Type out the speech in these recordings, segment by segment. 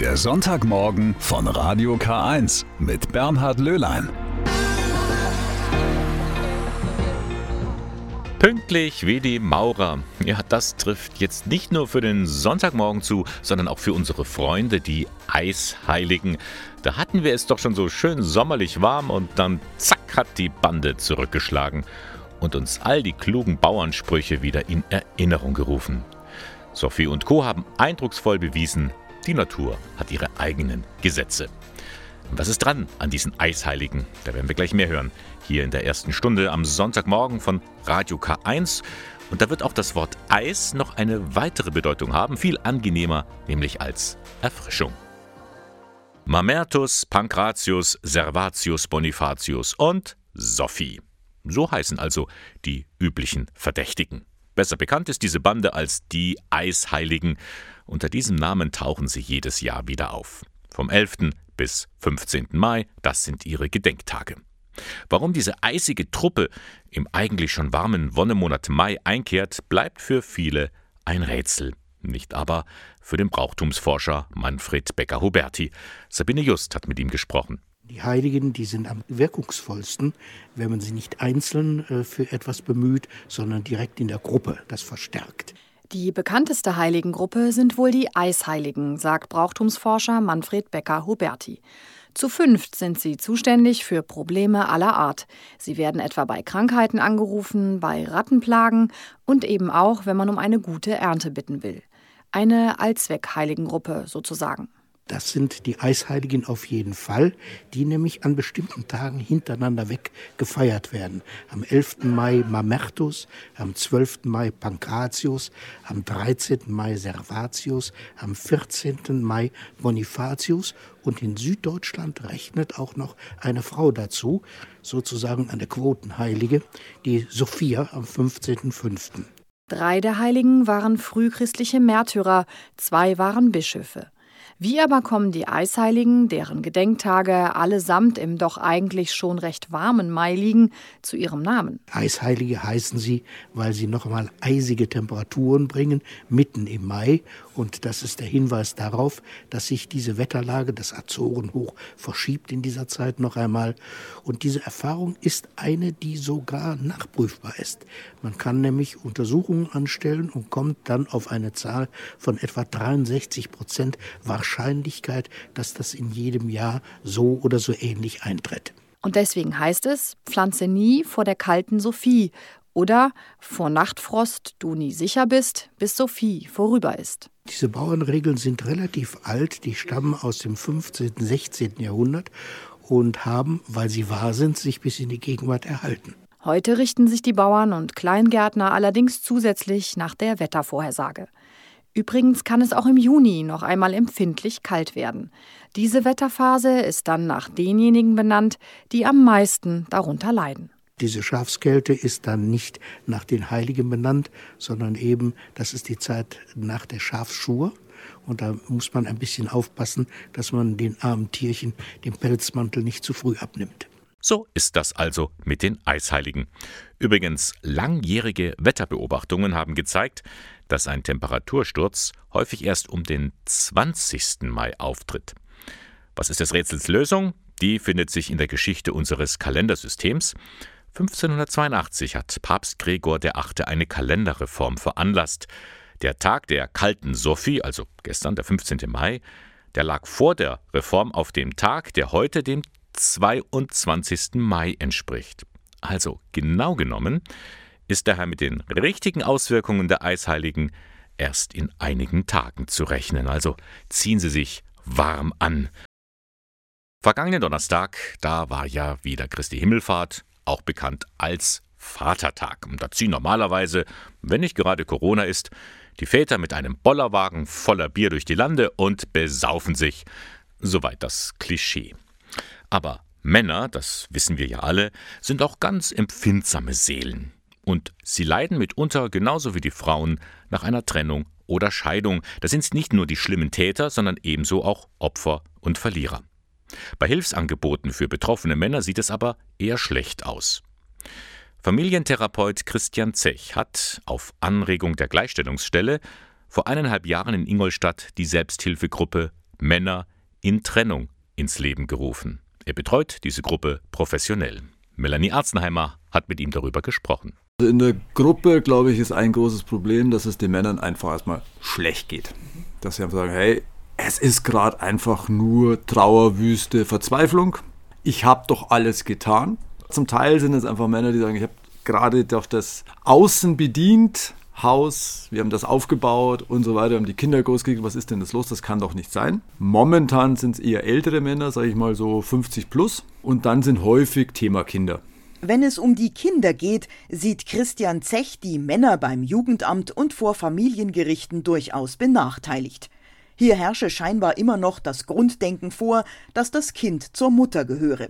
Der Sonntagmorgen von Radio K1 mit Bernhard Löhlein. Pünktlich wie die Maurer. Ja, das trifft jetzt nicht nur für den Sonntagmorgen zu, sondern auch für unsere Freunde, die Eisheiligen. Da hatten wir es doch schon so schön sommerlich warm und dann zack hat die Bande zurückgeschlagen und uns all die klugen Bauernsprüche wieder in Erinnerung gerufen. Sophie und Co. haben eindrucksvoll bewiesen, die Natur hat ihre eigenen Gesetze. Was ist dran an diesen Eisheiligen? Da werden wir gleich mehr hören. Hier in der ersten Stunde am Sonntagmorgen von Radio K1. Und da wird auch das Wort Eis noch eine weitere Bedeutung haben, viel angenehmer, nämlich als Erfrischung. Mamertus, Pankratius, Servatius, Bonifatius und Sophie. So heißen also die üblichen Verdächtigen. Besser bekannt ist diese Bande als die Eisheiligen. Unter diesem Namen tauchen sie jedes Jahr wieder auf. Vom 11. bis 15. Mai, das sind ihre Gedenktage. Warum diese eisige Truppe im eigentlich schon warmen Wonnemonat Mai einkehrt, bleibt für viele ein Rätsel. Nicht aber für den Brauchtumsforscher Manfred Becker-Huberti. Sabine Just hat mit ihm gesprochen. Die Heiligen, die sind am wirkungsvollsten, wenn man sie nicht einzeln äh, für etwas bemüht, sondern direkt in der Gruppe. Das verstärkt. Die bekannteste Heiligengruppe sind wohl die Eisheiligen, sagt Brauchtumsforscher Manfred Becker-Huberti. Zu fünft sind sie zuständig für Probleme aller Art. Sie werden etwa bei Krankheiten angerufen, bei Rattenplagen und eben auch, wenn man um eine gute Ernte bitten will. Eine Allzweck-Heiligengruppe sozusagen. Das sind die Eisheiligen auf jeden Fall, die nämlich an bestimmten Tagen hintereinander weg gefeiert werden. Am 11. Mai Mamertus, am 12. Mai Pankratius, am 13. Mai Servatius, am 14. Mai Bonifatius und in Süddeutschland rechnet auch noch eine Frau dazu, sozusagen eine Quotenheilige, die Sophia am 15.05. Drei der Heiligen waren frühchristliche Märtyrer, zwei waren Bischöfe. Wie aber kommen die Eisheiligen, deren Gedenktage allesamt im doch eigentlich schon recht warmen Mai liegen, zu ihrem Namen? Eisheilige heißen sie, weil sie noch einmal eisige Temperaturen bringen, mitten im Mai. Und das ist der Hinweis darauf, dass sich diese Wetterlage, das Azorenhoch, verschiebt in dieser Zeit noch einmal. Und diese Erfahrung ist eine, die sogar nachprüfbar ist. Man kann nämlich Untersuchungen anstellen und kommt dann auf eine Zahl von etwa 63 Prozent Wahrscheinlichkeit, dass das in jedem Jahr so oder so ähnlich eintritt. Und deswegen heißt es, pflanze nie vor der kalten Sophie oder vor Nachtfrost du nie sicher bist, bis Sophie vorüber ist. Diese Bauernregeln sind relativ alt, die stammen aus dem 15., 16. Jahrhundert und haben, weil sie wahr sind, sich bis in die Gegenwart erhalten. Heute richten sich die Bauern und Kleingärtner allerdings zusätzlich nach der Wettervorhersage. Übrigens kann es auch im Juni noch einmal empfindlich kalt werden. Diese Wetterphase ist dann nach denjenigen benannt, die am meisten darunter leiden. Diese Schafskälte ist dann nicht nach den Heiligen benannt, sondern eben, das ist die Zeit nach der Schafsschur. Und da muss man ein bisschen aufpassen, dass man den armen Tierchen den Pelzmantel nicht zu früh abnimmt. So ist das also mit den Eisheiligen. Übrigens, langjährige Wetterbeobachtungen haben gezeigt, dass ein Temperatursturz häufig erst um den 20. Mai auftritt. Was ist des Rätsels Lösung? Die findet sich in der Geschichte unseres Kalendersystems. 1582 hat Papst Gregor VIII. eine Kalenderreform veranlasst. Der Tag der kalten Sophie, also gestern, der 15. Mai, der lag vor der Reform auf dem Tag, der heute dem 22. Mai entspricht. Also genau genommen ist daher mit den richtigen Auswirkungen der Eisheiligen erst in einigen Tagen zu rechnen. Also ziehen Sie sich warm an. Vergangenen Donnerstag, da war ja wieder Christi Himmelfahrt, auch bekannt als Vatertag. Und da ziehen normalerweise, wenn nicht gerade Corona ist, die Väter mit einem Bollerwagen voller Bier durch die Lande und besaufen sich. Soweit das Klischee. Aber Männer, das wissen wir ja alle, sind auch ganz empfindsame Seelen. Und sie leiden mitunter genauso wie die Frauen nach einer Trennung oder Scheidung. Da sind es nicht nur die schlimmen Täter, sondern ebenso auch Opfer und Verlierer. Bei Hilfsangeboten für betroffene Männer sieht es aber eher schlecht aus. Familientherapeut Christian Zech hat auf Anregung der Gleichstellungsstelle vor eineinhalb Jahren in Ingolstadt die Selbsthilfegruppe Männer in Trennung ins Leben gerufen. Er betreut diese Gruppe professionell. Melanie Arzenheimer hat mit ihm darüber gesprochen. Also in der Gruppe, glaube ich, ist ein großes Problem, dass es den Männern einfach erstmal schlecht geht. Dass sie einfach sagen, hey, es ist gerade einfach nur Trauerwüste, Verzweiflung. Ich habe doch alles getan. Zum Teil sind es einfach Männer, die sagen, ich habe gerade doch das Außen bedient, Haus, wir haben das aufgebaut und so weiter, haben die Kinder großgekriegt, was ist denn das los? Das kann doch nicht sein. Momentan sind es eher ältere Männer, sage ich mal so 50 plus und dann sind häufig Thema Kinder. Wenn es um die Kinder geht, sieht Christian Zech die Männer beim Jugendamt und vor Familiengerichten durchaus benachteiligt. Hier herrsche scheinbar immer noch das Grunddenken vor, dass das Kind zur Mutter gehöre.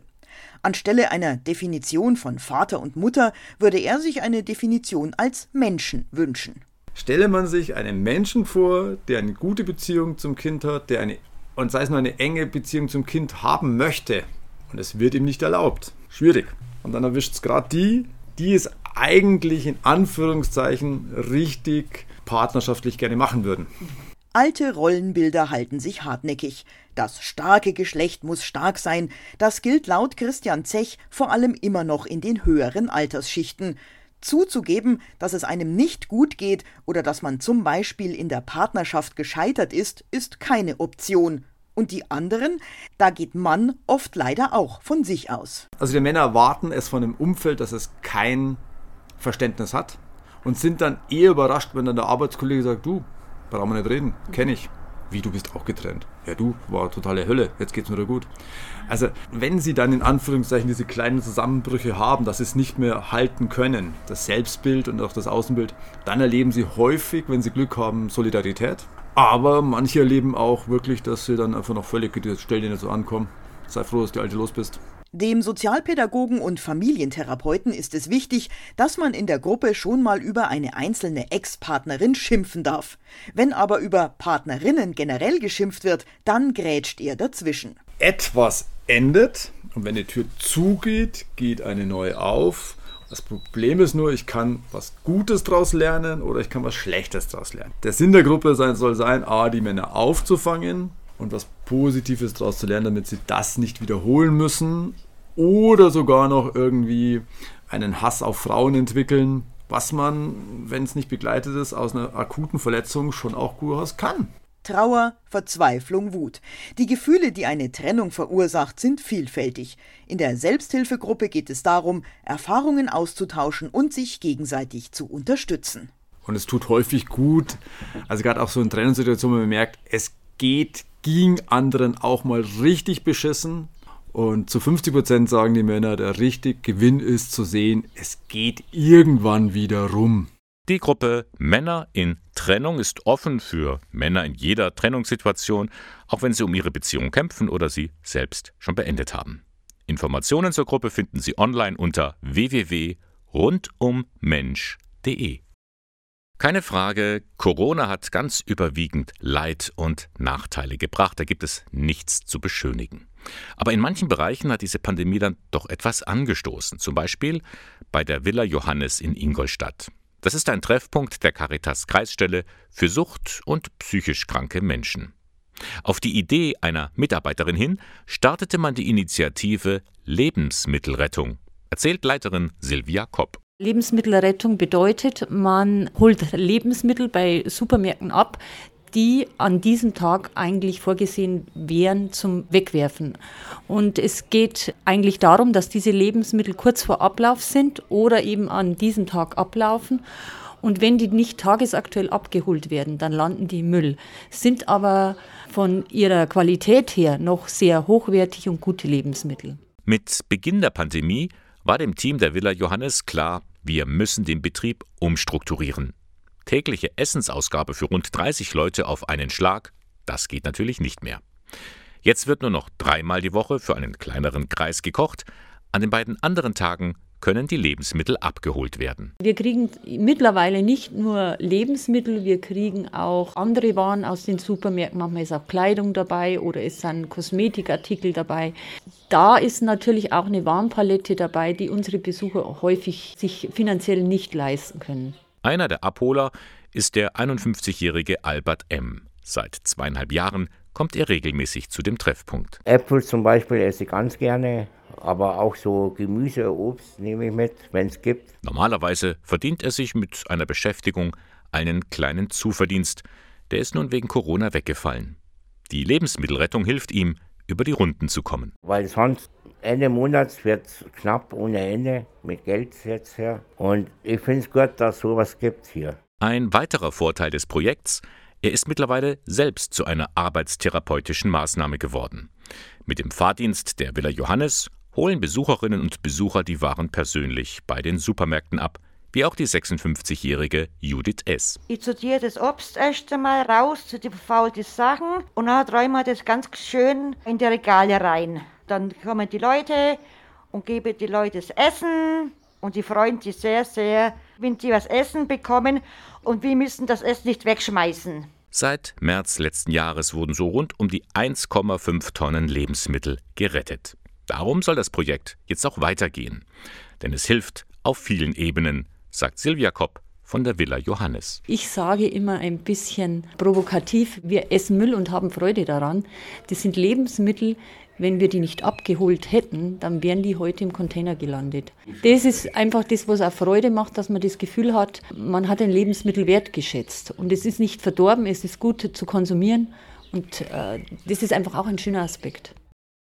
Anstelle einer Definition von Vater und Mutter würde er sich eine Definition als Menschen wünschen. Stelle man sich einen Menschen vor, der eine gute Beziehung zum Kind hat, der eine, und sei es nur eine enge Beziehung zum Kind haben möchte, und es wird ihm nicht erlaubt. Schwierig. Und dann erwischt es gerade die, die es eigentlich in Anführungszeichen richtig partnerschaftlich gerne machen würden. Alte Rollenbilder halten sich hartnäckig. Das starke Geschlecht muss stark sein, das gilt laut Christian Zech vor allem immer noch in den höheren Altersschichten. Zuzugeben, dass es einem nicht gut geht oder dass man zum Beispiel in der Partnerschaft gescheitert ist, ist keine Option. Und die anderen, da geht Mann oft leider auch von sich aus. Also die Männer erwarten es von dem Umfeld, dass es kein Verständnis hat und sind dann eher überrascht, wenn dann der Arbeitskollege sagt, du, brauchen wir nicht reden, kenne ich. Wie, du bist auch getrennt. Ja, du, war totale Hölle, jetzt geht's mir wieder gut. Also, wenn sie dann in Anführungszeichen diese kleinen Zusammenbrüche haben, dass sie es nicht mehr halten können, das Selbstbild und auch das Außenbild, dann erleben sie häufig, wenn sie Glück haben, Solidarität. Aber manche erleben auch wirklich, dass sie dann einfach noch völlig, stell dir nicht so ankommen. Sei froh, dass du alte los bist. Dem Sozialpädagogen und Familientherapeuten ist es wichtig, dass man in der Gruppe schon mal über eine einzelne Ex-Partnerin schimpfen darf. Wenn aber über Partnerinnen generell geschimpft wird, dann grätscht er dazwischen. Etwas endet und wenn die Tür zugeht, geht eine neue auf. Das Problem ist nur, ich kann was Gutes daraus lernen oder ich kann was Schlechtes daraus lernen. Der Sinn der Gruppe sein, soll sein, A, die Männer aufzufangen und was Positives daraus zu lernen, damit sie das nicht wiederholen müssen oder sogar noch irgendwie einen Hass auf Frauen entwickeln, was man, wenn es nicht begleitet ist, aus einer akuten Verletzung schon auch durchaus kann. Trauer, Verzweiflung, Wut. Die Gefühle, die eine Trennung verursacht, sind vielfältig. In der Selbsthilfegruppe geht es darum, Erfahrungen auszutauschen und sich gegenseitig zu unterstützen. Und es tut häufig gut, also gerade auch so in Trennungssituationen, man merkt, es geht, ging anderen auch mal richtig beschissen, und zu 50 Prozent sagen die Männer, der richtige Gewinn ist zu sehen, es geht irgendwann wieder rum. Die Gruppe Männer in Trennung ist offen für Männer in jeder Trennungssituation, auch wenn sie um ihre Beziehung kämpfen oder sie selbst schon beendet haben. Informationen zur Gruppe finden Sie online unter www.rundummensch.de. Keine Frage, Corona hat ganz überwiegend Leid und Nachteile gebracht, da gibt es nichts zu beschönigen. Aber in manchen Bereichen hat diese Pandemie dann doch etwas angestoßen, zum Beispiel bei der Villa Johannes in Ingolstadt. Das ist ein Treffpunkt der Caritas Kreisstelle für Sucht und psychisch kranke Menschen. Auf die Idee einer Mitarbeiterin hin startete man die Initiative Lebensmittelrettung, erzählt Leiterin Silvia Kopp. Lebensmittelrettung bedeutet, man holt Lebensmittel bei Supermärkten ab, die an diesem Tag eigentlich vorgesehen wären zum Wegwerfen. Und es geht eigentlich darum, dass diese Lebensmittel kurz vor Ablauf sind oder eben an diesem Tag ablaufen. Und wenn die nicht tagesaktuell abgeholt werden, dann landen die im Müll, sind aber von ihrer Qualität her noch sehr hochwertig und gute Lebensmittel. Mit Beginn der Pandemie war dem Team der Villa Johannes klar, wir müssen den Betrieb umstrukturieren tägliche Essensausgabe für rund 30 Leute auf einen Schlag, das geht natürlich nicht mehr. Jetzt wird nur noch dreimal die Woche für einen kleineren Kreis gekocht. An den beiden anderen Tagen können die Lebensmittel abgeholt werden. Wir kriegen mittlerweile nicht nur Lebensmittel, wir kriegen auch andere Waren aus den Supermärkten. Manchmal ist auch Kleidung dabei oder es sind Kosmetikartikel dabei. Da ist natürlich auch eine Warenpalette dabei, die unsere Besucher häufig sich finanziell nicht leisten können. Einer der Abholer ist der 51-jährige Albert M. Seit zweieinhalb Jahren kommt er regelmäßig zu dem Treffpunkt. Äpfel zum Beispiel esse ich ganz gerne, aber auch so Gemüse, Obst nehme ich mit, wenn es gibt. Normalerweise verdient er sich mit einer Beschäftigung einen kleinen Zuverdienst. Der ist nun wegen Corona weggefallen. Die Lebensmittelrettung hilft ihm, über die Runden zu kommen. Weil sonst Ende Monats wird es knapp ohne Ende mit Geld jetzt her. Und ich finde es gut, dass es sowas gibt hier. Ein weiterer Vorteil des Projekts, er ist mittlerweile selbst zu einer arbeitstherapeutischen Maßnahme geworden. Mit dem Fahrdienst der Villa Johannes holen Besucherinnen und Besucher die Waren persönlich bei den Supermärkten ab, wie auch die 56-jährige Judith S. Ich sortiere das Obst erst einmal raus zu den verfaulten Sachen und dann räume ich das ganz schön in die Regale rein. Dann kommen die Leute und geben die Leute das Essen und die freuen sich sehr, sehr, wenn sie was Essen bekommen und wir müssen das Essen nicht wegschmeißen. Seit März letzten Jahres wurden so rund um die 1,5 Tonnen Lebensmittel gerettet. Darum soll das Projekt jetzt auch weitergehen. Denn es hilft auf vielen Ebenen, sagt Silvia Kopp von der Villa Johannes. Ich sage immer ein bisschen provokativ, wir essen Müll und haben Freude daran. Das sind Lebensmittel, wenn wir die nicht abgeholt hätten, dann wären die heute im Container gelandet. Das ist einfach das, was auch Freude macht, dass man das Gefühl hat, man hat ein Lebensmittel wertgeschätzt. Und es ist nicht verdorben, es ist gut zu konsumieren. Und äh, das ist einfach auch ein schöner Aspekt.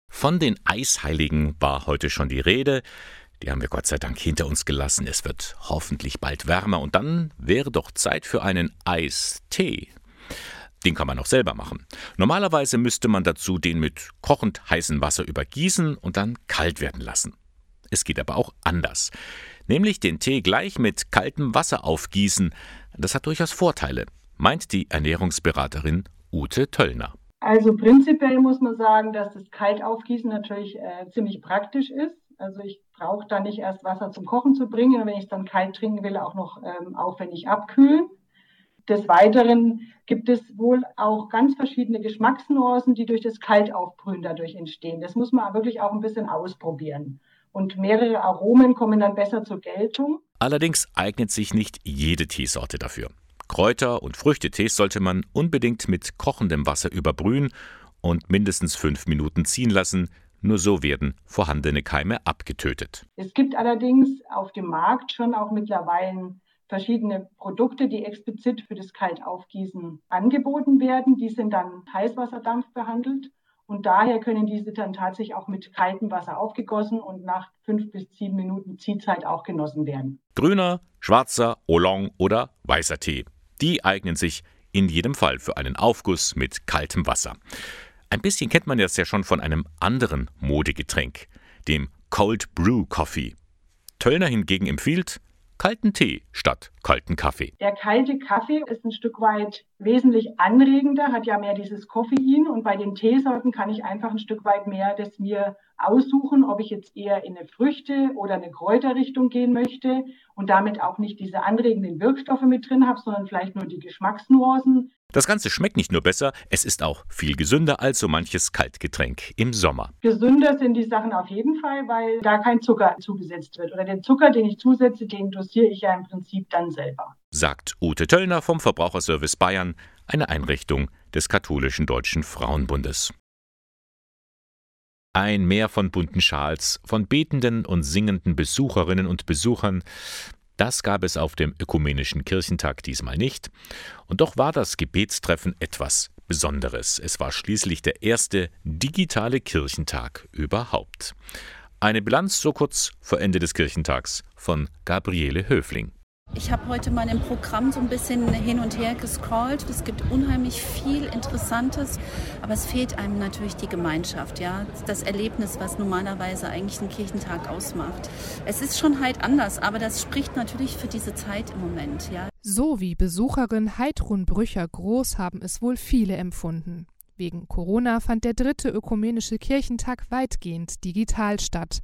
Von den Eisheiligen war heute schon die Rede. Die haben wir Gott sei Dank hinter uns gelassen. Es wird hoffentlich bald wärmer und dann wäre doch Zeit für einen Eistee. Den kann man auch selber machen. Normalerweise müsste man dazu den mit kochend heißem Wasser übergießen und dann kalt werden lassen. Es geht aber auch anders. Nämlich den Tee gleich mit kaltem Wasser aufgießen. Das hat durchaus Vorteile, meint die Ernährungsberaterin Ute Töllner. Also prinzipiell muss man sagen, dass das Kaltaufgießen natürlich äh, ziemlich praktisch ist. Also ich brauche da nicht erst Wasser zum Kochen zu bringen und wenn ich es dann kalt trinken will, auch noch ähm, aufwendig abkühlen. Des Weiteren gibt es wohl auch ganz verschiedene Geschmacksnuancen, die durch das Kaltaufbrühen dadurch entstehen. Das muss man wirklich auch ein bisschen ausprobieren. Und mehrere Aromen kommen dann besser zur Geltung. Allerdings eignet sich nicht jede Teesorte dafür. Kräuter- und Früchtetees sollte man unbedingt mit kochendem Wasser überbrühen und mindestens fünf Minuten ziehen lassen. Nur so werden vorhandene Keime abgetötet. Es gibt allerdings auf dem Markt schon auch mittlerweile verschiedene Produkte, die explizit für das Kaltaufgießen angeboten werden. Die sind dann Heißwasserdampf behandelt und daher können diese dann tatsächlich auch mit kaltem Wasser aufgegossen und nach fünf bis sieben Minuten Ziehzeit auch genossen werden. Grüner, schwarzer, Oolong oder weißer Tee. Die eignen sich in jedem Fall für einen Aufguss mit kaltem Wasser. Ein bisschen kennt man das ja schon von einem anderen Modegetränk, dem Cold Brew Coffee. Töllner hingegen empfiehlt kalten Tee statt kalten Kaffee. Der kalte Kaffee ist ein Stück weit wesentlich anregender, hat ja mehr dieses Koffein und bei den Teesorten kann ich einfach ein Stück weit mehr das mir aussuchen, ob ich jetzt eher in eine Früchte- oder eine Kräuterrichtung gehen möchte und damit auch nicht diese anregenden Wirkstoffe mit drin habe, sondern vielleicht nur die Geschmacksnuancen. Das Ganze schmeckt nicht nur besser, es ist auch viel gesünder als so manches Kaltgetränk im Sommer. Gesünder sind die Sachen auf jeden Fall, weil da kein Zucker zugesetzt wird. Oder den Zucker, den ich zusetze, den dosiere ich ja im Prinzip dann selber. Sagt Ute Töllner vom Verbraucherservice Bayern, eine Einrichtung des katholischen Deutschen Frauenbundes. Ein Meer von bunten Schals, von betenden und singenden Besucherinnen und Besuchern, das gab es auf dem Ökumenischen Kirchentag diesmal nicht. Und doch war das Gebetstreffen etwas Besonderes. Es war schließlich der erste digitale Kirchentag überhaupt. Eine Bilanz so kurz vor Ende des Kirchentags von Gabriele Höfling. Ich habe heute mal im Programm so ein bisschen hin und her gescrollt. Es gibt unheimlich viel Interessantes, aber es fehlt einem natürlich die Gemeinschaft, ja, das Erlebnis, was normalerweise eigentlich einen Kirchentag ausmacht. Es ist schon halt anders, aber das spricht natürlich für diese Zeit im Moment, ja. So wie Besucherin Heidrun Brücher groß haben es wohl viele empfunden. Wegen Corona fand der dritte ökumenische Kirchentag weitgehend digital statt.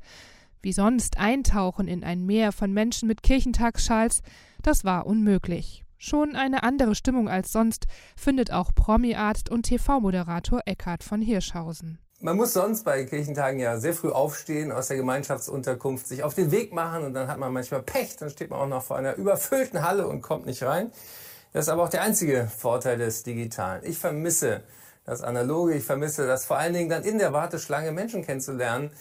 Wie sonst eintauchen in ein Meer von Menschen mit Kirchentagsschals, das war unmöglich. Schon eine andere Stimmung als sonst findet auch Promi-Arzt und TV-Moderator Eckhard von Hirschhausen. Man muss sonst bei Kirchentagen ja sehr früh aufstehen, aus der Gemeinschaftsunterkunft sich auf den Weg machen und dann hat man manchmal Pech, dann steht man auch noch vor einer überfüllten Halle und kommt nicht rein. Das ist aber auch der einzige Vorteil des Digitalen. Ich vermisse das Analoge, ich vermisse das vor allen Dingen dann in der Warteschlange Menschen kennenzulernen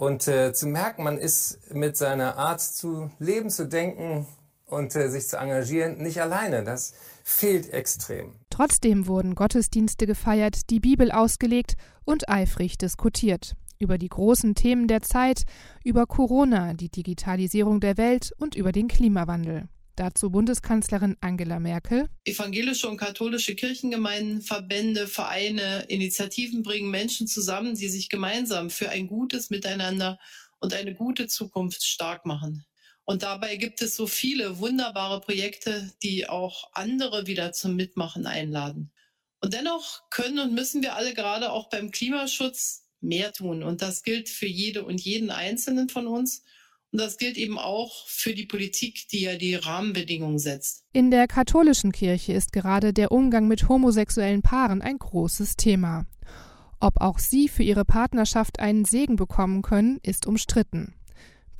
und äh, zu merken, man ist mit seiner Art zu leben, zu denken und äh, sich zu engagieren nicht alleine. Das fehlt extrem. Trotzdem wurden Gottesdienste gefeiert, die Bibel ausgelegt und eifrig diskutiert. Über die großen Themen der Zeit, über Corona, die Digitalisierung der Welt und über den Klimawandel. Dazu Bundeskanzlerin Angela Merkel. Evangelische und katholische Kirchengemeinden, Verbände, Vereine, Initiativen bringen Menschen zusammen, die sich gemeinsam für ein gutes Miteinander und eine gute Zukunft stark machen. Und dabei gibt es so viele wunderbare Projekte, die auch andere wieder zum Mitmachen einladen. Und dennoch können und müssen wir alle gerade auch beim Klimaschutz mehr tun. Und das gilt für jede und jeden Einzelnen von uns. Und das gilt eben auch für die Politik, die ja die Rahmenbedingungen setzt. In der katholischen Kirche ist gerade der Umgang mit homosexuellen Paaren ein großes Thema. Ob auch sie für ihre Partnerschaft einen Segen bekommen können, ist umstritten.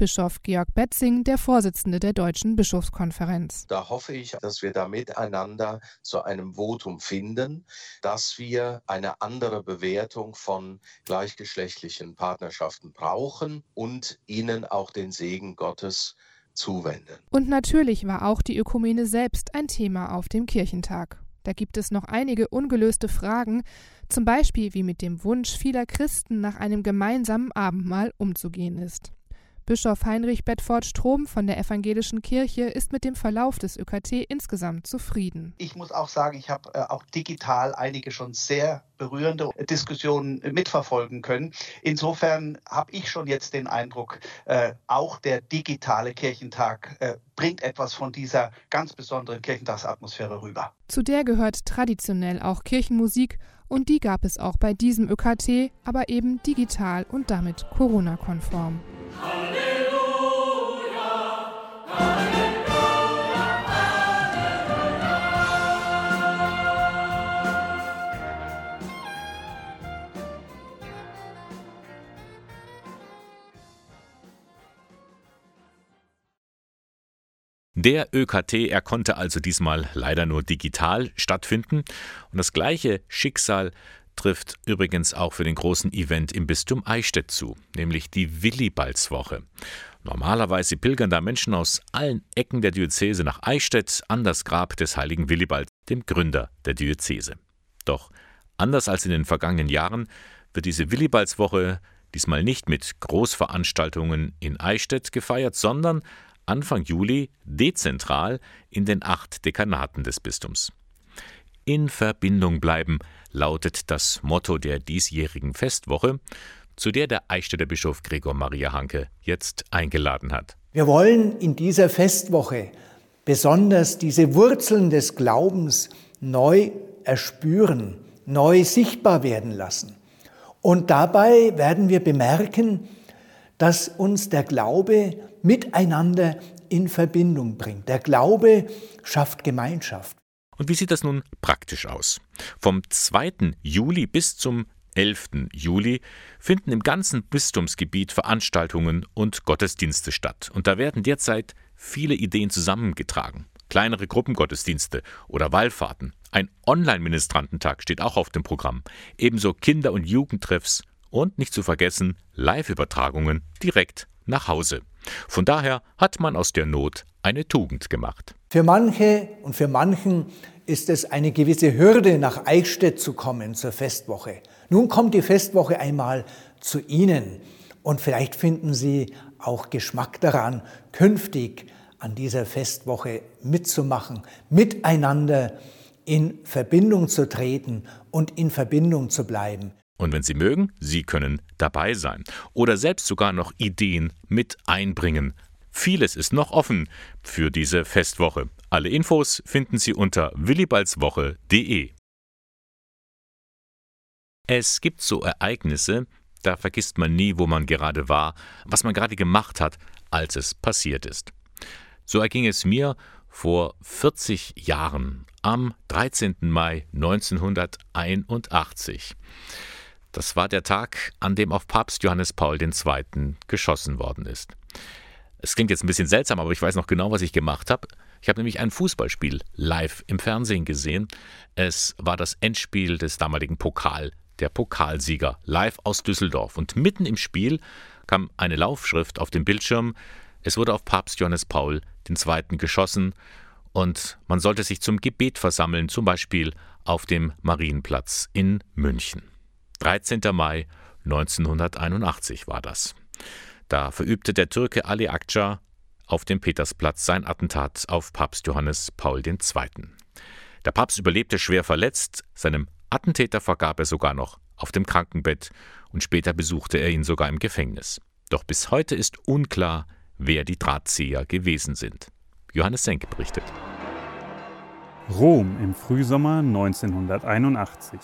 Bischof Georg Betzing, der Vorsitzende der Deutschen Bischofskonferenz. Da hoffe ich, dass wir da miteinander zu einem Votum finden, dass wir eine andere Bewertung von gleichgeschlechtlichen Partnerschaften brauchen und ihnen auch den Segen Gottes zuwenden. Und natürlich war auch die Ökumene selbst ein Thema auf dem Kirchentag. Da gibt es noch einige ungelöste Fragen, zum Beispiel wie mit dem Wunsch vieler Christen nach einem gemeinsamen Abendmahl umzugehen ist. Bischof Heinrich Bedford Strom von der Evangelischen Kirche ist mit dem Verlauf des ÖKT insgesamt zufrieden. Ich muss auch sagen, ich habe äh, auch digital einige schon sehr berührende Diskussionen mitverfolgen können. Insofern habe ich schon jetzt den Eindruck, äh, auch der digitale Kirchentag äh, bringt etwas von dieser ganz besonderen Kirchentagsatmosphäre rüber. Zu der gehört traditionell auch Kirchenmusik und die gab es auch bei diesem ÖKT, aber eben digital und damit Corona-konform. Der ÖKT, er konnte also diesmal leider nur digital stattfinden. Und das gleiche Schicksal trifft übrigens auch für den großen Event im Bistum Eichstätt zu, nämlich die Willibaldswoche. Normalerweise pilgern da Menschen aus allen Ecken der Diözese nach Eichstätt an das Grab des heiligen Willibald, dem Gründer der Diözese. Doch anders als in den vergangenen Jahren wird diese Willibaldswoche diesmal nicht mit Großveranstaltungen in Eichstätt gefeiert, sondern Anfang Juli dezentral in den acht Dekanaten des Bistums. In Verbindung bleiben lautet das Motto der diesjährigen Festwoche, zu der der Eichstätter Bischof Gregor Maria Hanke jetzt eingeladen hat. Wir wollen in dieser Festwoche besonders diese Wurzeln des Glaubens neu erspüren, neu sichtbar werden lassen. Und dabei werden wir bemerken, dass uns der Glaube miteinander in Verbindung bringt. Der Glaube schafft Gemeinschaft. Und wie sieht das nun praktisch aus? Vom 2. Juli bis zum 11. Juli finden im ganzen Bistumsgebiet Veranstaltungen und Gottesdienste statt. Und da werden derzeit viele Ideen zusammengetragen. Kleinere Gruppengottesdienste oder Wallfahrten. Ein Online-Ministrantentag steht auch auf dem Programm. Ebenso Kinder- und Jugendtreffs und nicht zu vergessen Live-Übertragungen direkt nach Hause. Von daher hat man aus der Not eine Tugend gemacht. Für manche und für manchen ist es eine gewisse Hürde, nach Eichstätt zu kommen zur Festwoche. Nun kommt die Festwoche einmal zu Ihnen und vielleicht finden Sie auch Geschmack daran, künftig an dieser Festwoche mitzumachen, miteinander in Verbindung zu treten und in Verbindung zu bleiben. Und wenn Sie mögen, Sie können dabei sein oder selbst sogar noch Ideen mit einbringen. Vieles ist noch offen für diese Festwoche. Alle Infos finden Sie unter willibaldswoche.de. Es gibt so Ereignisse, da vergisst man nie, wo man gerade war, was man gerade gemacht hat, als es passiert ist. So erging es mir vor 40 Jahren am 13. Mai 1981. Das war der Tag, an dem auf Papst Johannes Paul II. geschossen worden ist. Es klingt jetzt ein bisschen seltsam, aber ich weiß noch genau, was ich gemacht habe. Ich habe nämlich ein Fußballspiel live im Fernsehen gesehen. Es war das Endspiel des damaligen Pokal, der Pokalsieger, live aus Düsseldorf. Und mitten im Spiel kam eine Laufschrift auf dem Bildschirm. Es wurde auf Papst Johannes Paul II. geschossen und man sollte sich zum Gebet versammeln, zum Beispiel auf dem Marienplatz in München. 13. Mai 1981 war das. Da verübte der Türke Ali Akça auf dem Petersplatz sein Attentat auf Papst Johannes Paul II. Der Papst überlebte schwer verletzt, seinem Attentäter vergab er sogar noch auf dem Krankenbett und später besuchte er ihn sogar im Gefängnis. Doch bis heute ist unklar, wer die Drahtzieher gewesen sind. Johannes Senk berichtet. Rom im Frühsommer 1981.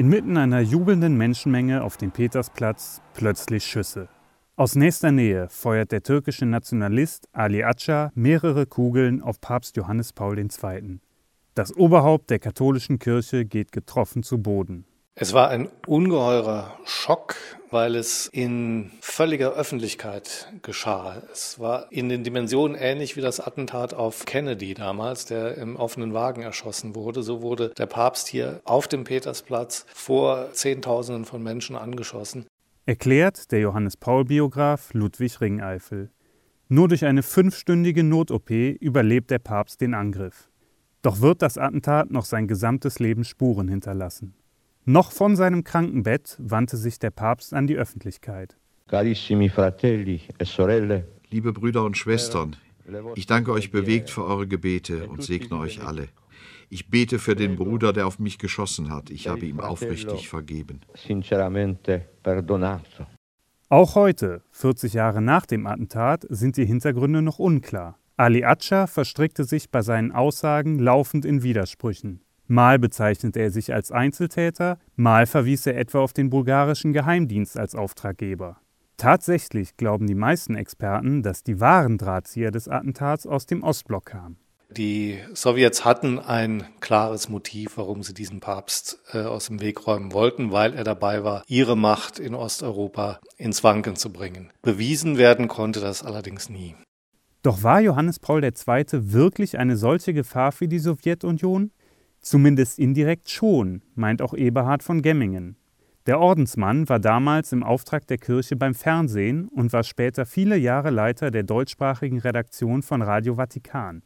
Inmitten einer jubelnden Menschenmenge auf dem Petersplatz plötzlich Schüsse. Aus nächster Nähe feuert der türkische Nationalist Ali Aca mehrere Kugeln auf Papst Johannes Paul II. Das Oberhaupt der katholischen Kirche geht getroffen zu Boden. Es war ein ungeheurer Schock, weil es in völliger Öffentlichkeit geschah. Es war in den Dimensionen ähnlich wie das Attentat auf Kennedy damals, der im offenen Wagen erschossen wurde. So wurde der Papst hier auf dem Petersplatz vor Zehntausenden von Menschen angeschossen erklärt der Johannes-Paul-Biograf Ludwig Ringeifel. Nur durch eine fünfstündige Not-OP überlebt der Papst den Angriff. Doch wird das Attentat noch sein gesamtes Leben Spuren hinterlassen. Noch von seinem Krankenbett wandte sich der Papst an die Öffentlichkeit. Carissimi fratelli e sorelle. Liebe Brüder und Schwestern, ich danke euch bewegt für eure Gebete und segne euch alle. Ich bete für den Bruder, der auf mich geschossen hat. Ich habe ihm aufrichtig vergeben. Auch heute, 40 Jahre nach dem Attentat, sind die Hintergründe noch unklar. Ali Atscha verstrickte sich bei seinen Aussagen laufend in Widersprüchen. Mal bezeichnete er sich als Einzeltäter, mal verwies er etwa auf den bulgarischen Geheimdienst als Auftraggeber. Tatsächlich glauben die meisten Experten, dass die wahren Drahtzieher des Attentats aus dem Ostblock kamen. Die Sowjets hatten ein klares Motiv, warum sie diesen Papst äh, aus dem Weg räumen wollten, weil er dabei war, ihre Macht in Osteuropa ins Wanken zu bringen. Bewiesen werden konnte das allerdings nie. Doch war Johannes Paul II. wirklich eine solche Gefahr für die Sowjetunion? Zumindest indirekt schon, meint auch Eberhard von Gemmingen. Der Ordensmann war damals im Auftrag der Kirche beim Fernsehen und war später viele Jahre Leiter der deutschsprachigen Redaktion von Radio Vatikan.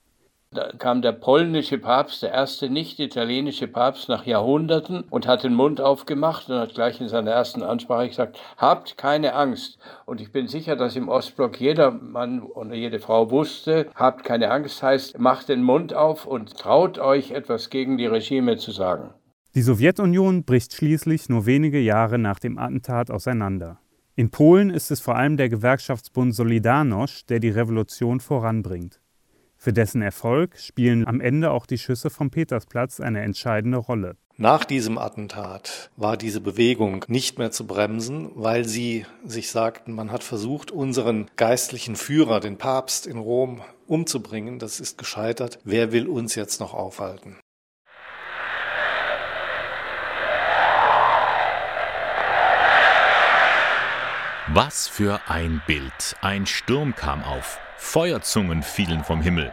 Da kam der polnische Papst, der erste nicht-italienische Papst nach Jahrhunderten und hat den Mund aufgemacht und hat gleich in seiner ersten Ansprache gesagt, habt keine Angst. Und ich bin sicher, dass im Ostblock jeder Mann oder jede Frau wusste, habt keine Angst heißt, macht den Mund auf und traut euch etwas gegen die Regime zu sagen. Die Sowjetunion bricht schließlich nur wenige Jahre nach dem Attentat auseinander. In Polen ist es vor allem der Gewerkschaftsbund Solidarność, der die Revolution voranbringt. Für dessen Erfolg spielen am Ende auch die Schüsse vom Petersplatz eine entscheidende Rolle. Nach diesem Attentat war diese Bewegung nicht mehr zu bremsen, weil sie sich sagten, man hat versucht, unseren geistlichen Führer, den Papst in Rom, umzubringen. Das ist gescheitert. Wer will uns jetzt noch aufhalten? Was für ein Bild. Ein Sturm kam auf. Feuerzungen fielen vom Himmel.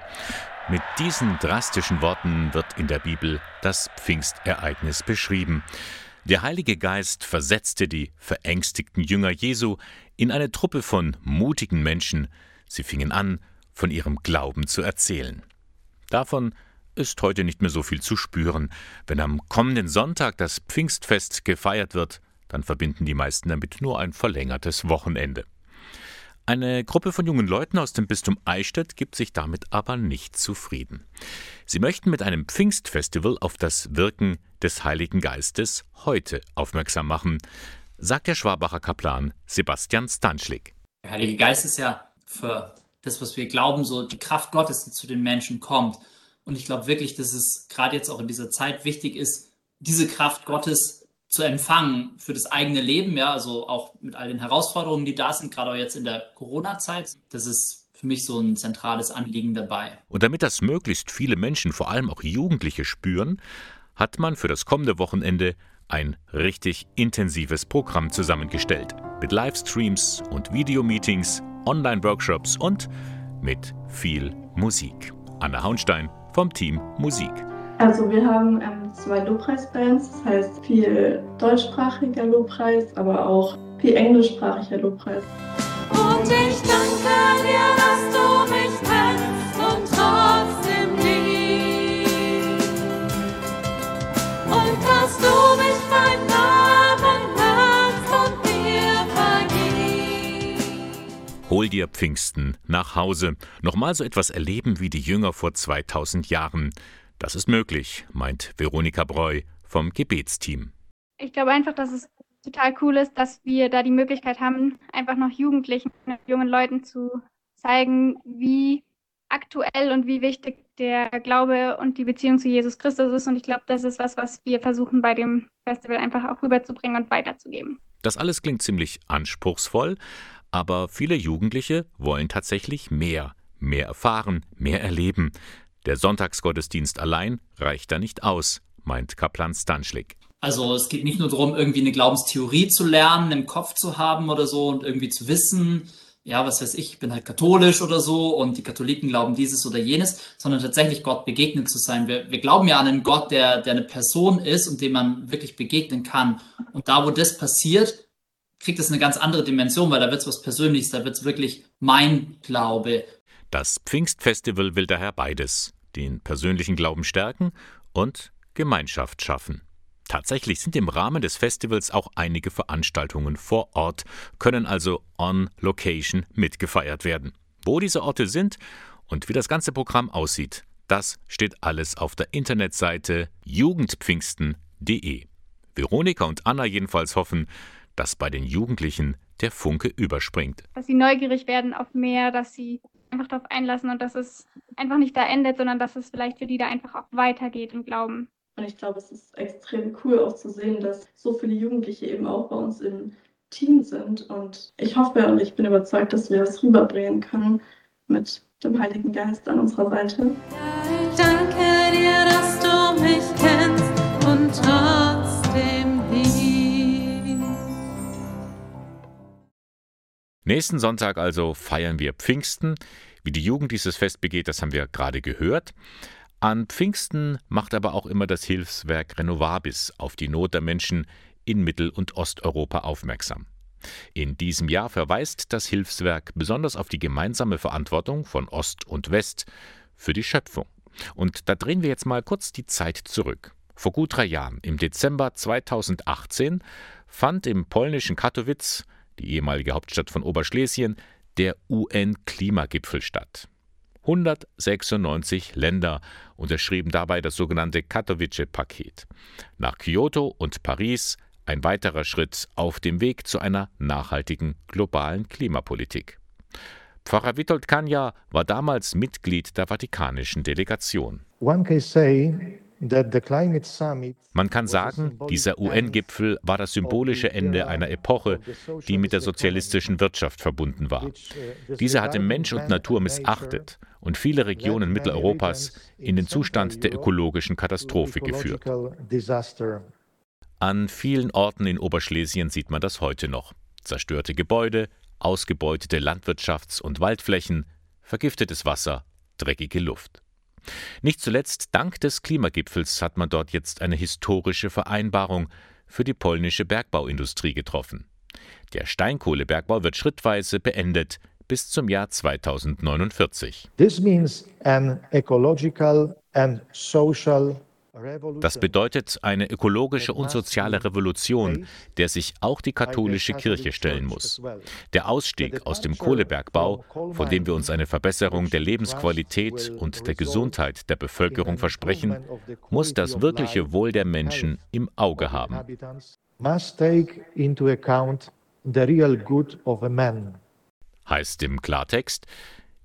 Mit diesen drastischen Worten wird in der Bibel das Pfingstereignis beschrieben. Der Heilige Geist versetzte die verängstigten Jünger Jesu in eine Truppe von mutigen Menschen. Sie fingen an, von ihrem Glauben zu erzählen. Davon ist heute nicht mehr so viel zu spüren. Wenn am kommenden Sonntag das Pfingstfest gefeiert wird, dann verbinden die meisten damit nur ein verlängertes Wochenende. Eine Gruppe von jungen Leuten aus dem Bistum Eichstätt gibt sich damit aber nicht zufrieden. Sie möchten mit einem Pfingstfestival auf das Wirken des Heiligen Geistes heute aufmerksam machen, sagt der Schwabacher Kaplan Sebastian Stanschlik. Der Heilige Geist ist ja für das, was wir glauben, so die Kraft Gottes, die zu den Menschen kommt. Und ich glaube wirklich, dass es gerade jetzt auch in dieser Zeit wichtig ist, diese Kraft Gottes zu empfangen für das eigene Leben, ja, also auch mit all den Herausforderungen, die da sind, gerade auch jetzt in der Corona-Zeit. Das ist für mich so ein zentrales Anliegen dabei. Und damit das möglichst viele Menschen, vor allem auch Jugendliche, spüren, hat man für das kommende Wochenende ein richtig intensives Programm zusammengestellt. Mit Livestreams und Videomeetings Online-Workshops und mit viel Musik. Anna Haunstein vom Team Musik. Also wir haben ähm, zwei Lobpreisbands, das heißt viel deutschsprachiger Lobpreis, aber auch viel englischsprachiger Lobpreis. Und ich danke dir, dass du mich kennst und trotzdem liebst. Und dass du mich beim Namen hörst und mir vergibst. Hol dir Pfingsten nach Hause. Nochmal so etwas erleben wie die Jünger vor 2000 Jahren. Das ist möglich, meint Veronika Breu vom Gebetsteam. Ich glaube einfach, dass es total cool ist, dass wir da die Möglichkeit haben, einfach noch Jugendlichen, jungen Leuten zu zeigen, wie aktuell und wie wichtig der Glaube und die Beziehung zu Jesus Christus ist. Und ich glaube, das ist was, was wir versuchen bei dem Festival einfach auch rüberzubringen und weiterzugeben. Das alles klingt ziemlich anspruchsvoll, aber viele Jugendliche wollen tatsächlich mehr, mehr erfahren, mehr erleben. Der Sonntagsgottesdienst allein reicht da nicht aus, meint Kaplan Stanschlik. Also es geht nicht nur darum, irgendwie eine Glaubenstheorie zu lernen, im Kopf zu haben oder so und irgendwie zu wissen, ja, was weiß ich, ich bin halt katholisch oder so und die Katholiken glauben dieses oder jenes, sondern tatsächlich Gott begegnet zu sein. Wir, wir glauben ja an einen Gott, der, der eine Person ist und dem man wirklich begegnen kann. Und da, wo das passiert, kriegt es eine ganz andere Dimension, weil da wird es was Persönliches, da wird es wirklich mein Glaube. Das Pfingstfestival will daher beides, den persönlichen Glauben stärken und Gemeinschaft schaffen. Tatsächlich sind im Rahmen des Festivals auch einige Veranstaltungen vor Ort, können also on location mitgefeiert werden. Wo diese Orte sind und wie das ganze Programm aussieht, das steht alles auf der Internetseite jugendpfingsten.de. Veronika und Anna jedenfalls hoffen, dass bei den Jugendlichen der Funke überspringt. Dass sie neugierig werden auf mehr, dass sie einfach darauf einlassen und dass es einfach nicht da endet, sondern dass es vielleicht für die da einfach auch weitergeht im Glauben. Und ich glaube, es ist extrem cool auch zu sehen, dass so viele Jugendliche eben auch bei uns im Team sind. Und ich hoffe und ich bin überzeugt, dass wir das rüberbringen können mit dem Heiligen Geist an unserer Seite. Ich danke dir, dass du mich kennst Nächsten Sonntag also feiern wir Pfingsten. Wie die Jugend dieses Fest begeht, das haben wir gerade gehört. An Pfingsten macht aber auch immer das Hilfswerk Renovabis auf die Not der Menschen in Mittel- und Osteuropa aufmerksam. In diesem Jahr verweist das Hilfswerk besonders auf die gemeinsame Verantwortung von Ost und West für die Schöpfung. Und da drehen wir jetzt mal kurz die Zeit zurück. Vor gut drei Jahren, im Dezember 2018, fand im polnischen Katowice, die ehemalige Hauptstadt von Oberschlesien, der UN-Klimagipfel statt. 196 Länder unterschrieben dabei das sogenannte Katowice-Paket. Nach Kyoto und Paris ein weiterer Schritt auf dem Weg zu einer nachhaltigen globalen Klimapolitik. Pfarrer Witold Kania war damals Mitglied der Vatikanischen Delegation. One can say man kann sagen, dieser UN-Gipfel war das symbolische Ende einer Epoche, die mit der sozialistischen Wirtschaft verbunden war. Diese hatte Mensch und Natur missachtet und viele Regionen Mitteleuropas in den Zustand der ökologischen Katastrophe geführt. An vielen Orten in Oberschlesien sieht man das heute noch. Zerstörte Gebäude, ausgebeutete Landwirtschafts- und Waldflächen, vergiftetes Wasser, dreckige Luft. Nicht zuletzt dank des Klimagipfels hat man dort jetzt eine historische Vereinbarung für die polnische Bergbauindustrie getroffen. Der Steinkohlebergbau wird schrittweise beendet bis zum Jahr 2049. This means an ecological and social das bedeutet eine ökologische und soziale Revolution, der sich auch die katholische Kirche stellen muss. Der Ausstieg aus dem Kohlebergbau, von dem wir uns eine Verbesserung der Lebensqualität und der Gesundheit der Bevölkerung versprechen, muss das wirkliche Wohl der Menschen im Auge haben. Heißt im Klartext,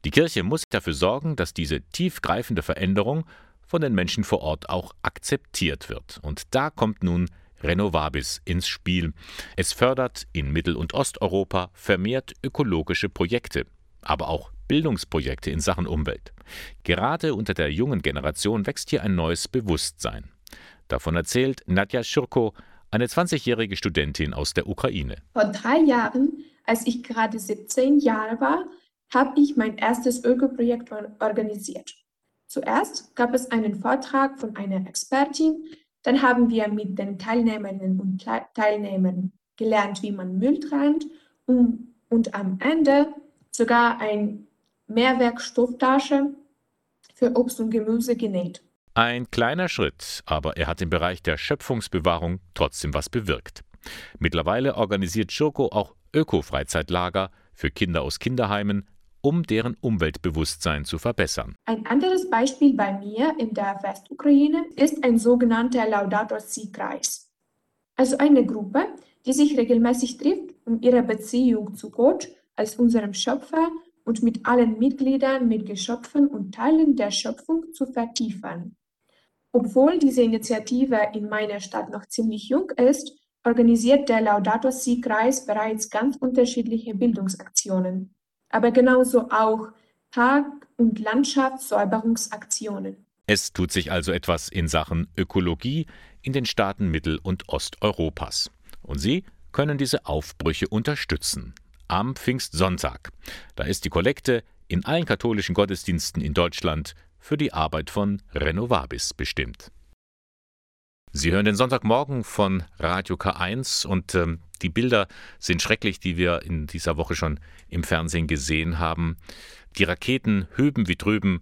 die Kirche muss dafür sorgen, dass diese tiefgreifende Veränderung von den Menschen vor Ort auch akzeptiert wird. Und da kommt nun Renovabis ins Spiel. Es fördert in Mittel- und Osteuropa vermehrt ökologische Projekte, aber auch Bildungsprojekte in Sachen Umwelt. Gerade unter der jungen Generation wächst hier ein neues Bewusstsein. Davon erzählt Nadja Schurko, eine 20-jährige Studentin aus der Ukraine. Vor drei Jahren Als ich gerade 17 Jahre war, habe ich mein erstes Öko-Projekt organisiert. Zuerst gab es einen Vortrag von einer Expertin, dann haben wir mit den Teilnehmerinnen und Teilnehmern gelernt, wie man Müll trennt und, und am Ende sogar ein Mehrwerkstofftasche für Obst und Gemüse genäht. Ein kleiner Schritt, aber er hat im Bereich der Schöpfungsbewahrung trotzdem was bewirkt. Mittlerweile organisiert Schurko auch Öko-Freizeitlager für Kinder aus Kinderheimen, um deren Umweltbewusstsein zu verbessern. Ein anderes Beispiel bei mir in der Westukraine ist ein sogenannter Laudator Si-Kreis. Also eine Gruppe, die sich regelmäßig trifft, um ihre Beziehung zu Gott als unserem Schöpfer und mit allen Mitgliedern, mit Geschöpfen und Teilen der Schöpfung zu vertiefen. Obwohl diese Initiative in meiner Stadt noch ziemlich jung ist, organisiert der Laudato Si-Kreis bereits ganz unterschiedliche Bildungsaktionen, aber genauso auch Park- und Landschaftssäuberungsaktionen. Es tut sich also etwas in Sachen Ökologie in den Staaten Mittel- und Osteuropas. Und Sie können diese Aufbrüche unterstützen. Am Pfingstsonntag. Da ist die Kollekte in allen katholischen Gottesdiensten in Deutschland für die Arbeit von Renovabis bestimmt. Sie hören den Sonntagmorgen von Radio K1 und ähm, die Bilder sind schrecklich, die wir in dieser Woche schon im Fernsehen gesehen haben. Die Raketen hüben wie drüben,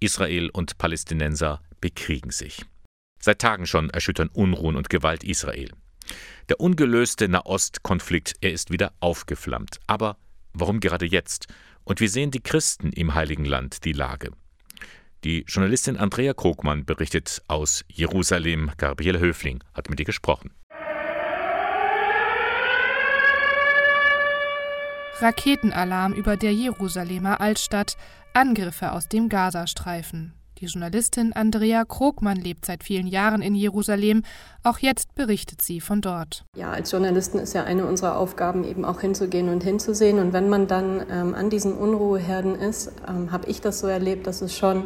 Israel und Palästinenser bekriegen sich. Seit Tagen schon erschüttern Unruhen und Gewalt Israel. Der ungelöste Nahostkonflikt, er ist wieder aufgeflammt. Aber warum gerade jetzt? Und wie sehen die Christen im Heiligen Land die Lage? Die Journalistin Andrea Krogmann berichtet aus Jerusalem. Gabriele Höfling hat mit ihr gesprochen. Raketenalarm über der Jerusalemer Altstadt, Angriffe aus dem Gazastreifen. Die Journalistin Andrea Krogmann lebt seit vielen Jahren in Jerusalem. Auch jetzt berichtet sie von dort. Ja, als Journalisten ist ja eine unserer Aufgaben eben auch hinzugehen und hinzusehen. Und wenn man dann ähm, an diesen Unruheherden ist, ähm, habe ich das so erlebt, dass es schon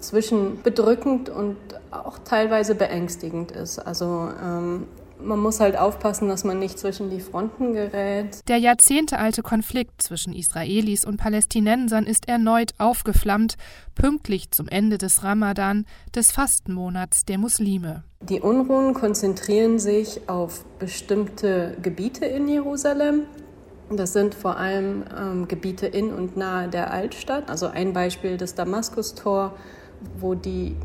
zwischen bedrückend und auch teilweise beängstigend ist. Also ähm, man muss halt aufpassen, dass man nicht zwischen die Fronten gerät. Der jahrzehntealte Konflikt zwischen Israelis und Palästinensern ist erneut aufgeflammt, pünktlich zum Ende des Ramadan, des Fastenmonats der Muslime. Die Unruhen konzentrieren sich auf bestimmte Gebiete in Jerusalem. Das sind vor allem ähm, Gebiete in und nahe der Altstadt. Also ein Beispiel das Damaskustor, wo die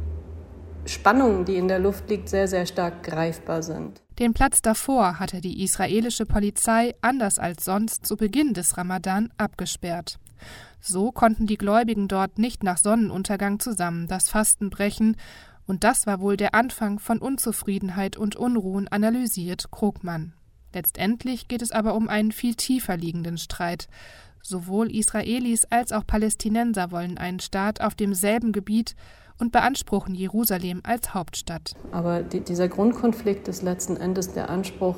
Spannungen, die in der Luft liegt, sehr, sehr stark greifbar sind. Den Platz davor hatte die israelische Polizei anders als sonst zu Beginn des Ramadan abgesperrt. So konnten die Gläubigen dort nicht nach Sonnenuntergang zusammen das Fasten brechen, und das war wohl der Anfang von Unzufriedenheit und Unruhen, analysiert Krugmann. Letztendlich geht es aber um einen viel tiefer liegenden Streit. Sowohl Israelis als auch Palästinenser wollen einen Staat auf demselben Gebiet, und beanspruchen Jerusalem als Hauptstadt. Aber die, dieser Grundkonflikt ist letzten Endes der Anspruch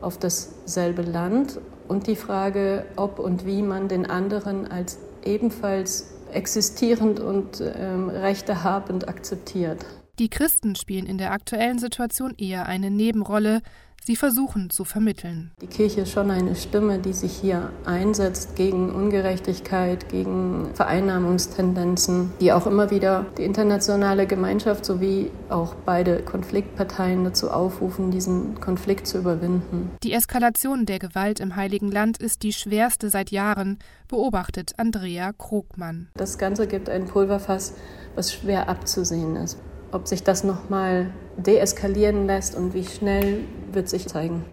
auf dasselbe Land und die Frage, ob und wie man den anderen als ebenfalls existierend und ähm, rechtehabend akzeptiert. Die Christen spielen in der aktuellen Situation eher eine Nebenrolle, Sie versuchen zu vermitteln. Die Kirche ist schon eine Stimme, die sich hier einsetzt gegen Ungerechtigkeit, gegen Vereinnahmungstendenzen, die auch immer wieder die internationale Gemeinschaft sowie auch beide Konfliktparteien dazu aufrufen, diesen Konflikt zu überwinden. Die Eskalation der Gewalt im Heiligen Land ist die schwerste seit Jahren, beobachtet Andrea Krogmann. Das Ganze gibt ein Pulverfass, was schwer abzusehen ist. Ob sich das nochmal deeskalieren lässt und wie schnell, wird sich zeigen.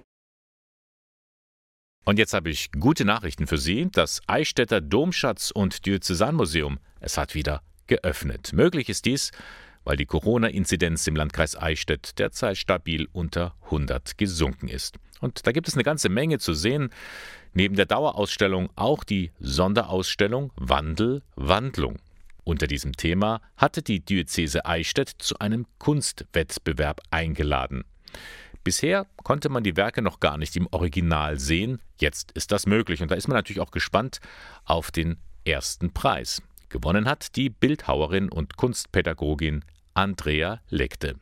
Und jetzt habe ich gute Nachrichten für Sie. Das Eichstätter Domschatz- und Diözesanmuseum, es hat wieder geöffnet. Möglich ist dies, weil die Corona-Inzidenz im Landkreis Eichstätt derzeit stabil unter 100 gesunken ist. Und da gibt es eine ganze Menge zu sehen. Neben der Dauerausstellung auch die Sonderausstellung Wandel, Wandlung. Unter diesem Thema hatte die Diözese Eichstätt zu einem Kunstwettbewerb eingeladen. Bisher konnte man die Werke noch gar nicht im Original sehen, jetzt ist das möglich und da ist man natürlich auch gespannt auf den ersten Preis. Gewonnen hat die Bildhauerin und Kunstpädagogin Andrea Lekte.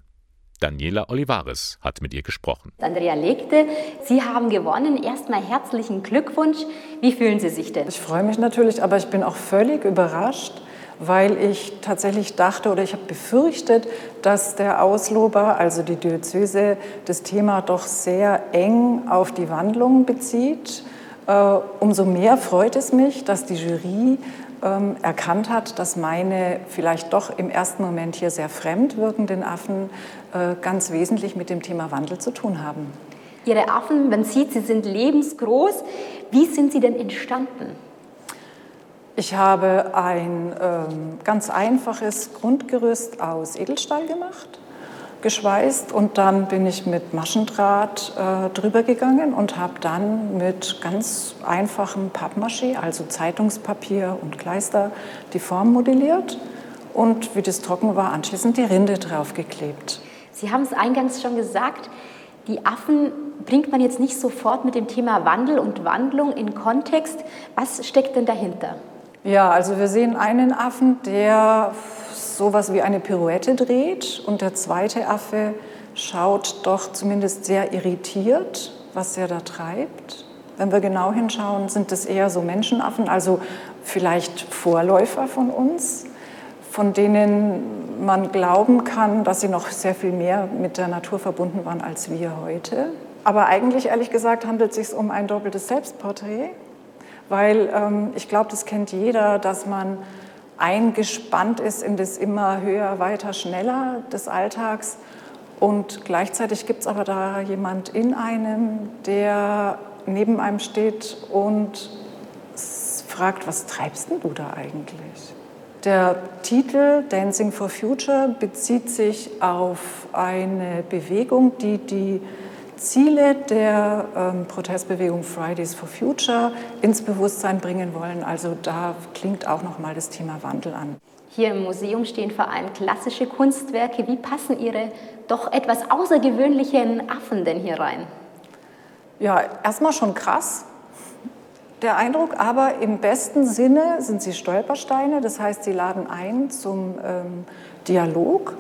Daniela Olivares hat mit ihr gesprochen. Andrea Legte, Sie haben gewonnen. Erstmal herzlichen Glückwunsch. Wie fühlen Sie sich denn? Ich freue mich natürlich, aber ich bin auch völlig überrascht, weil ich tatsächlich dachte oder ich habe befürchtet, dass der Auslober, also die Diözese, das Thema doch sehr eng auf die Wandlung bezieht. Äh, umso mehr freut es mich, dass die Jury ähm, erkannt hat, dass meine vielleicht doch im ersten Moment hier sehr fremd wirkenden Affen äh, ganz wesentlich mit dem Thema Wandel zu tun haben. Ihre Affen, man sieht, sie sind lebensgroß. Wie sind sie denn entstanden? Ich habe ein ähm, ganz einfaches Grundgerüst aus Edelstahl gemacht, geschweißt und dann bin ich mit Maschendraht äh, drüber gegangen und habe dann mit ganz einfachem Pappmaché, also Zeitungspapier und Kleister, die Form modelliert und wie das trocken war, anschließend die Rinde draufgeklebt. Sie haben es eingangs schon gesagt, die Affen bringt man jetzt nicht sofort mit dem Thema Wandel und Wandlung in Kontext. Was steckt denn dahinter? Ja, also wir sehen einen Affen, der sowas wie eine Pirouette dreht und der zweite Affe schaut doch zumindest sehr irritiert, was er da treibt. Wenn wir genau hinschauen, sind es eher so Menschenaffen, also vielleicht Vorläufer von uns, von denen man glauben kann, dass sie noch sehr viel mehr mit der Natur verbunden waren als wir heute. Aber eigentlich, ehrlich gesagt, handelt es sich um ein doppeltes Selbstporträt weil ähm, ich glaube, das kennt jeder, dass man eingespannt ist in das immer höher, weiter, schneller des Alltags. Und gleichzeitig gibt es aber da jemand in einem, der neben einem steht und fragt, was treibst denn du da eigentlich? Der Titel Dancing for Future bezieht sich auf eine Bewegung, die die Ziele der ähm, Protestbewegung Fridays for Future ins Bewusstsein bringen wollen. Also da klingt auch noch mal das Thema Wandel an. Hier im Museum stehen vor allem klassische Kunstwerke. Wie passen Ihre doch etwas außergewöhnlichen Affen denn hier rein? Ja, erstmal schon krass, der Eindruck, aber im besten Sinne sind sie Stolpersteine. Das heißt, sie laden ein zum ähm, Dialog.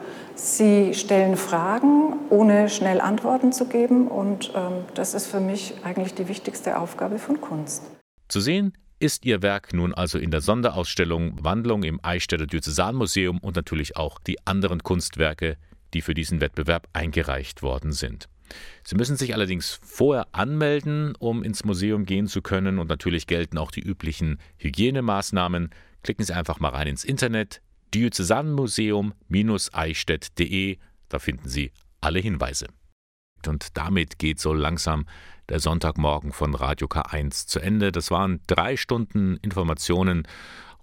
Sie stellen Fragen, ohne schnell Antworten zu geben. Und ähm, das ist für mich eigentlich die wichtigste Aufgabe von Kunst. Zu sehen ist ihr Werk nun also in der Sonderausstellung Wandlung im Eichstätter Diözesanmuseum und natürlich auch die anderen Kunstwerke, die für diesen Wettbewerb eingereicht worden sind. Sie müssen sich allerdings vorher anmelden, um ins Museum gehen zu können und natürlich gelten auch die üblichen Hygienemaßnahmen. Klicken Sie einfach mal rein ins Internet diözesanmuseum-eichstätt.de, da finden Sie alle Hinweise. Und damit geht so langsam der Sonntagmorgen von Radio K1 zu Ende. Das waren drei Stunden Informationen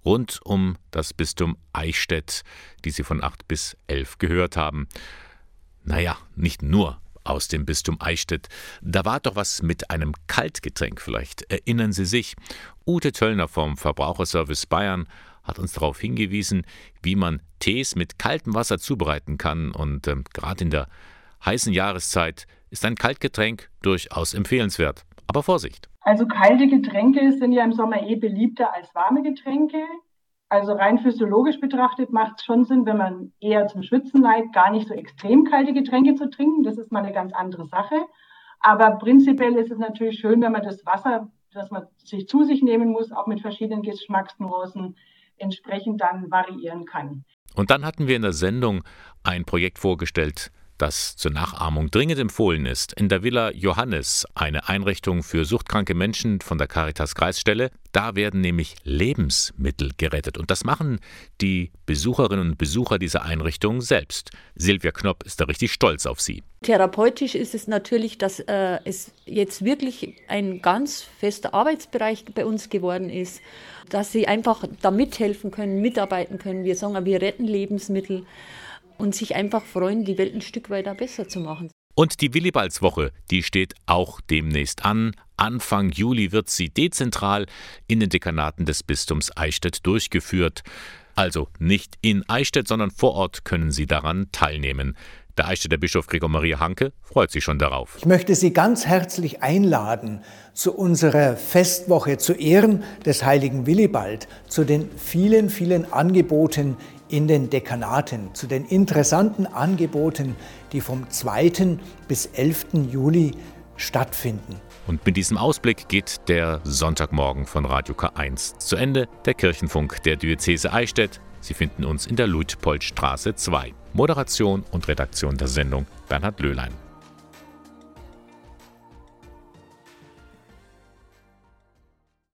rund um das Bistum Eichstätt, die Sie von 8 bis 11 gehört haben. Naja, nicht nur aus dem Bistum Eichstätt. Da war doch was mit einem Kaltgetränk vielleicht. Erinnern Sie sich? Ute Töllner vom Verbraucherservice Bayern hat uns darauf hingewiesen, wie man Tees mit kaltem Wasser zubereiten kann. Und ähm, gerade in der heißen Jahreszeit ist ein Kaltgetränk durchaus empfehlenswert. Aber Vorsicht! Also kalte Getränke sind ja im Sommer eh beliebter als warme Getränke. Also rein physiologisch betrachtet macht es schon Sinn, wenn man eher zum Schwitzen neigt, gar nicht so extrem kalte Getränke zu trinken. Das ist mal eine ganz andere Sache. Aber prinzipiell ist es natürlich schön, wenn man das Wasser, das man sich zu sich nehmen muss, auch mit verschiedenen Geschmacksnuancen entsprechend dann variieren kann. Und dann hatten wir in der Sendung ein Projekt vorgestellt, das zur Nachahmung dringend empfohlen ist. In der Villa Johannes, eine Einrichtung für suchtkranke Menschen von der Caritas Kreisstelle, da werden nämlich Lebensmittel gerettet. Und das machen die Besucherinnen und Besucher dieser Einrichtung selbst. Silvia Knopp ist da richtig stolz auf sie. Therapeutisch ist es natürlich, dass äh, es jetzt wirklich ein ganz fester Arbeitsbereich bei uns geworden ist, dass sie einfach da mithelfen können, mitarbeiten können. Wir sagen, wir retten Lebensmittel und sich einfach freuen, die Welt ein Stück weiter besser zu machen. Und die Willibaldswoche, die steht auch demnächst an. Anfang Juli wird sie dezentral in den Dekanaten des Bistums Eichstätt durchgeführt. Also nicht in Eichstätt, sondern vor Ort können Sie daran teilnehmen. Der Eichstätter Bischof Gregor Maria Hanke freut sich schon darauf. Ich möchte Sie ganz herzlich einladen zu unserer Festwoche zu Ehren des heiligen Willibald, zu den vielen, vielen Angeboten in den Dekanaten, zu den interessanten Angeboten, die vom 2. bis 11. Juli stattfinden. Und mit diesem Ausblick geht der Sonntagmorgen von Radio K1 zu Ende. Der Kirchenfunk der Diözese Eichstätt. Sie finden uns in der Luitpoldstraße 2. Moderation und Redaktion der Sendung Bernhard Löhlein.